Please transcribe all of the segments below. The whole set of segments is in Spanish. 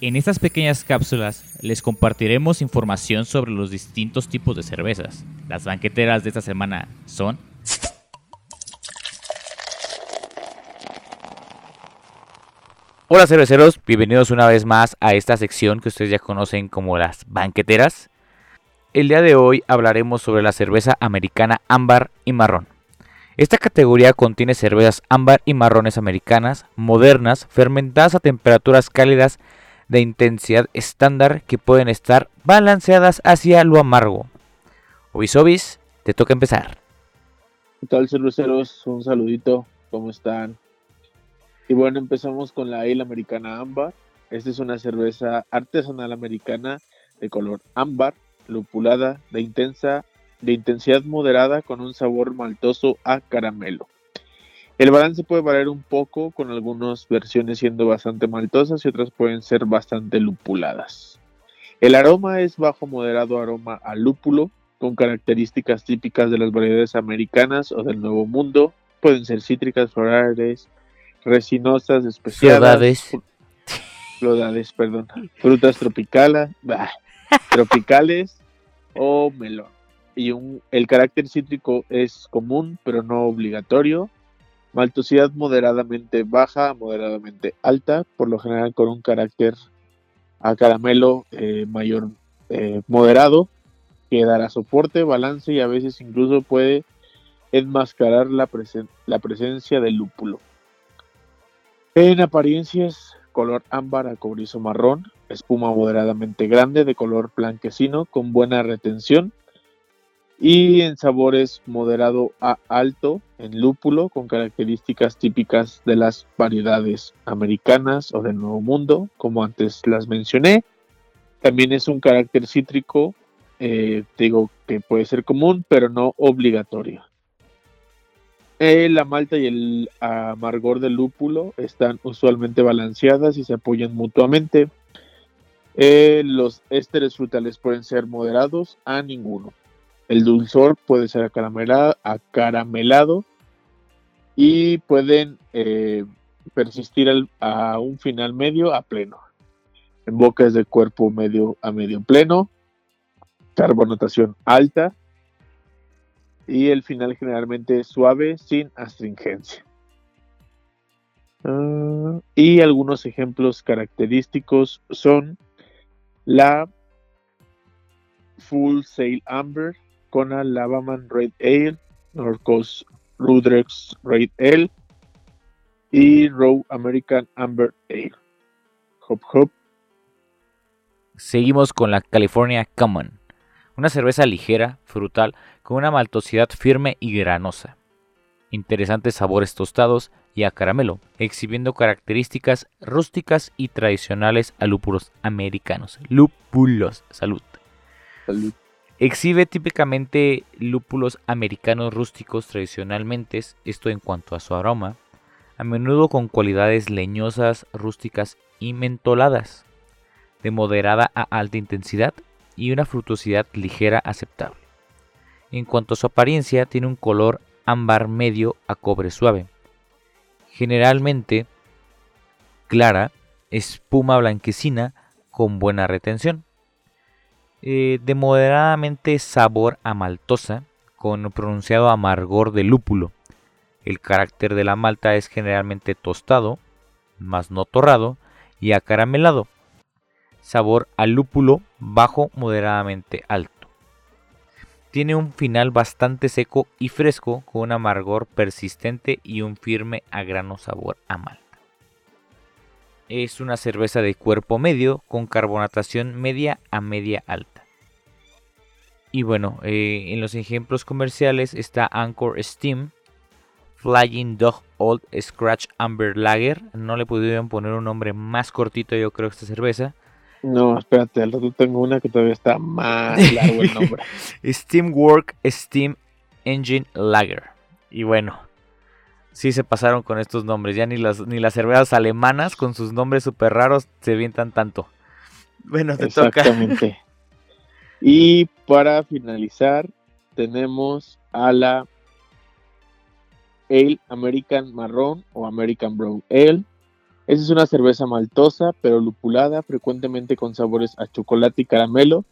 En estas pequeñas cápsulas les compartiremos información sobre los distintos tipos de cervezas. Las banqueteras de esta semana son... Hola cerveceros, bienvenidos una vez más a esta sección que ustedes ya conocen como las banqueteras. El día de hoy hablaremos sobre la cerveza americana ámbar y marrón. Esta categoría contiene cervezas ámbar y marrones americanas, modernas, fermentadas a temperaturas cálidas de intensidad estándar que pueden estar balanceadas hacia lo amargo. Obis te toca empezar. ¿Qué tal cerveceros? Un saludito, ¿cómo están? Y bueno, empezamos con la Ale Americana Ámbar. Esta es una cerveza artesanal americana de color ámbar, lupulada, de intensa, de intensidad moderada con un sabor maltoso a caramelo. El balance puede variar un poco, con algunas versiones siendo bastante maltosas y otras pueden ser bastante lupuladas. El aroma es bajo moderado aroma a lúpulo, con características típicas de las variedades americanas o del Nuevo Mundo. Pueden ser cítricas, florales, resinosas, especiadas. Flodades, perdón. Frutas tropicales, tropicales o melón. Y el carácter cítrico es común, pero no obligatorio. Maltosidad moderadamente baja, moderadamente alta, por lo general con un carácter a caramelo eh, mayor eh, moderado, que dará soporte, balance y a veces incluso puede enmascarar la, la presencia del lúpulo. En apariencias, color ámbar a cobrizo marrón, espuma moderadamente grande de color blanquecino con buena retención, y en sabores moderado a alto en lúpulo con características típicas de las variedades americanas o del Nuevo Mundo, como antes las mencioné. También es un carácter cítrico, eh, digo que puede ser común, pero no obligatorio. Eh, la malta y el amargor del lúpulo están usualmente balanceadas y se apoyan mutuamente. Eh, los ésteres frutales pueden ser moderados a ninguno. El dulzor puede ser acaramelado, y pueden eh, persistir a un final medio a pleno. En boca es de cuerpo medio a medio pleno, carbonatación alta y el final generalmente suave sin astringencia. Ah, y algunos ejemplos característicos son la Full Sail Amber, con Lavaman Red Ale, Norcos Rudrex Red Ale y Raw American Amber Ale. Hop hop. Seguimos con la California Common, una cerveza ligera, frutal, con una maltosidad firme y granosa. Interesantes sabores tostados y a caramelo, exhibiendo características rústicas y tradicionales a lúpulos americanos. Lúpulos, salud. Salud. Exhibe típicamente lúpulos americanos rústicos tradicionalmente, esto en cuanto a su aroma, a menudo con cualidades leñosas, rústicas y mentoladas, de moderada a alta intensidad y una frutosidad ligera aceptable. En cuanto a su apariencia, tiene un color ámbar medio a cobre suave, generalmente clara, espuma blanquecina con buena retención. Eh, de moderadamente sabor a maltosa, con pronunciado amargor de lúpulo. El carácter de la malta es generalmente tostado, más no torrado y acaramelado. Sabor a lúpulo bajo moderadamente alto. Tiene un final bastante seco y fresco con un amargor persistente y un firme a grano sabor a malta. Es una cerveza de cuerpo medio con carbonatación media a media alta. Y bueno, eh, en los ejemplos comerciales está Anchor Steam, Flying Dog Old Scratch Amber Lager. No le pudieron poner un nombre más cortito, yo creo, a esta cerveza. No, espérate, al rato tengo una que todavía está más largo el nombre. Steamwork Steam Engine Lager. Y bueno, sí se pasaron con estos nombres. Ya ni las, ni las cervezas alemanas con sus nombres súper raros se vientan tanto. Bueno, te Exactamente. y para finalizar, tenemos a la Ale American Marrón o American Brown Ale Esta es una cerveza maltosa, pero lupulada, frecuentemente con sabores a chocolate y caramelo.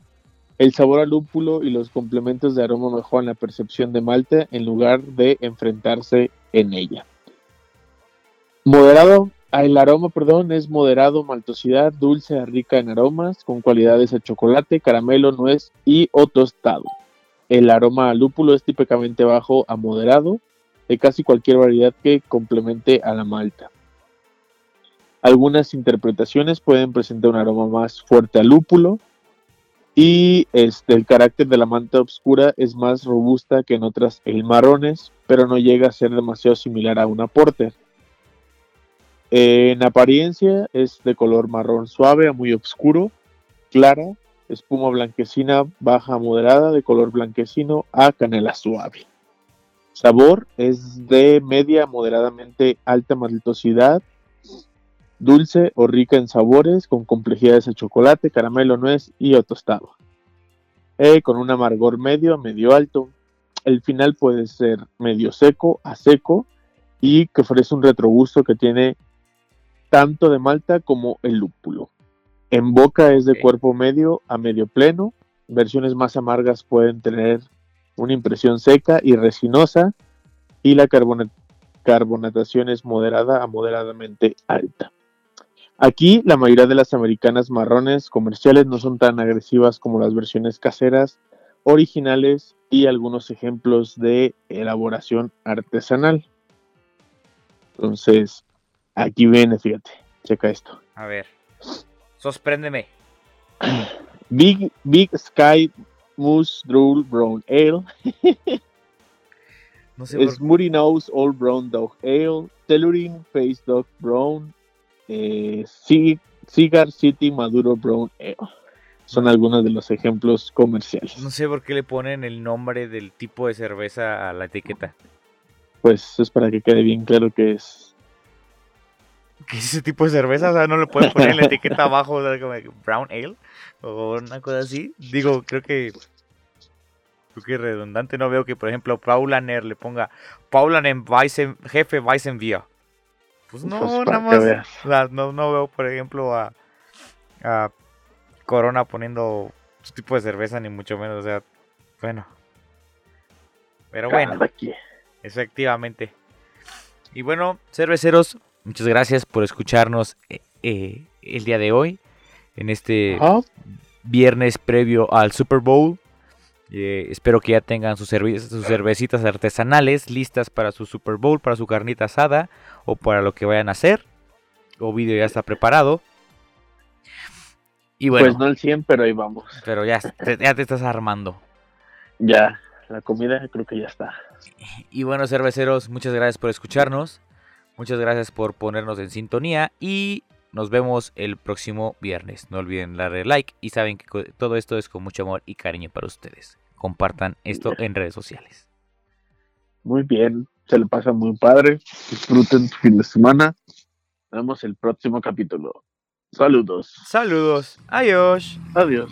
El sabor a lúpulo y los complementos de aroma mejoran la percepción de malte en lugar de enfrentarse en ella. Moderado, el aroma, perdón, es moderado, maltosidad, dulce, rica en aromas, con cualidades a chocolate, caramelo, nuez y o. El aroma a lúpulo es típicamente bajo a moderado, de casi cualquier variedad que complemente a la malta. Algunas interpretaciones pueden presentar un aroma más fuerte a lúpulo y este, el carácter de la malta oscura es más robusta que en otras el marrones, pero no llega a ser demasiado similar a una porter. En apariencia es de color marrón suave a muy oscuro, clara, espuma blanquecina baja a moderada, de color blanquecino a canela suave. Sabor es de media a moderadamente alta maltosidad, dulce o rica en sabores, con complejidades de chocolate, caramelo, nuez y o tostado. Eh, con un amargor medio a medio alto. El final puede ser medio seco a seco y que ofrece un retrogusto que tiene tanto de malta como el lúpulo. En boca es de cuerpo medio a medio pleno. Versiones más amargas pueden tener una impresión seca y resinosa y la carbonatación es moderada a moderadamente alta. Aquí la mayoría de las americanas marrones comerciales no son tan agresivas como las versiones caseras originales y algunos ejemplos de elaboración artesanal. Entonces, Aquí viene, fíjate. Checa esto. A ver. Sorpréndeme. Big, Big Sky Moose Drool Brown Ale. no sé Smoothie Nose Old Brown Dog Ale. Tellurine Face Dog Brown. Eh, Cigar City Maduro Brown Ale. Son algunos de los ejemplos comerciales. No sé por qué le ponen el nombre del tipo de cerveza a la etiqueta. Pues es para que quede bien claro que es ¿Qué es ese tipo de cerveza? O sea, no le pueden poner la etiqueta abajo, como brown ale o una cosa así. Digo, creo que creo que redundante. No veo que, por ejemplo, Paulaner le ponga Paulaner jefe Weizenbier. Pues no, pues nada más. no, no veo, por ejemplo, a, a Corona poniendo su tipo de cerveza, ni mucho menos. O sea, bueno. Pero bueno, efectivamente. Y bueno, cerveceros, Muchas gracias por escucharnos eh, eh, el día de hoy, en este viernes previo al Super Bowl. Eh, espero que ya tengan sus, sus, cervecitas artesanales listas para su Super Bowl, para su carnita asada o para lo que vayan a hacer. O vídeo ya está preparado. Y bueno, pues no el 100, pero ahí vamos. Pero ya, ya te estás armando. Ya, la comida creo que ya está. Y bueno, cerveceros, muchas gracias por escucharnos. Muchas gracias por ponernos en sintonía y nos vemos el próximo viernes. No olviden darle like y saben que todo esto es con mucho amor y cariño para ustedes. Compartan esto en redes sociales. Muy bien, se le pasa muy padre. Disfruten su fin de semana. Nos vemos el próximo capítulo. Saludos. Saludos. Adiós. Adiós.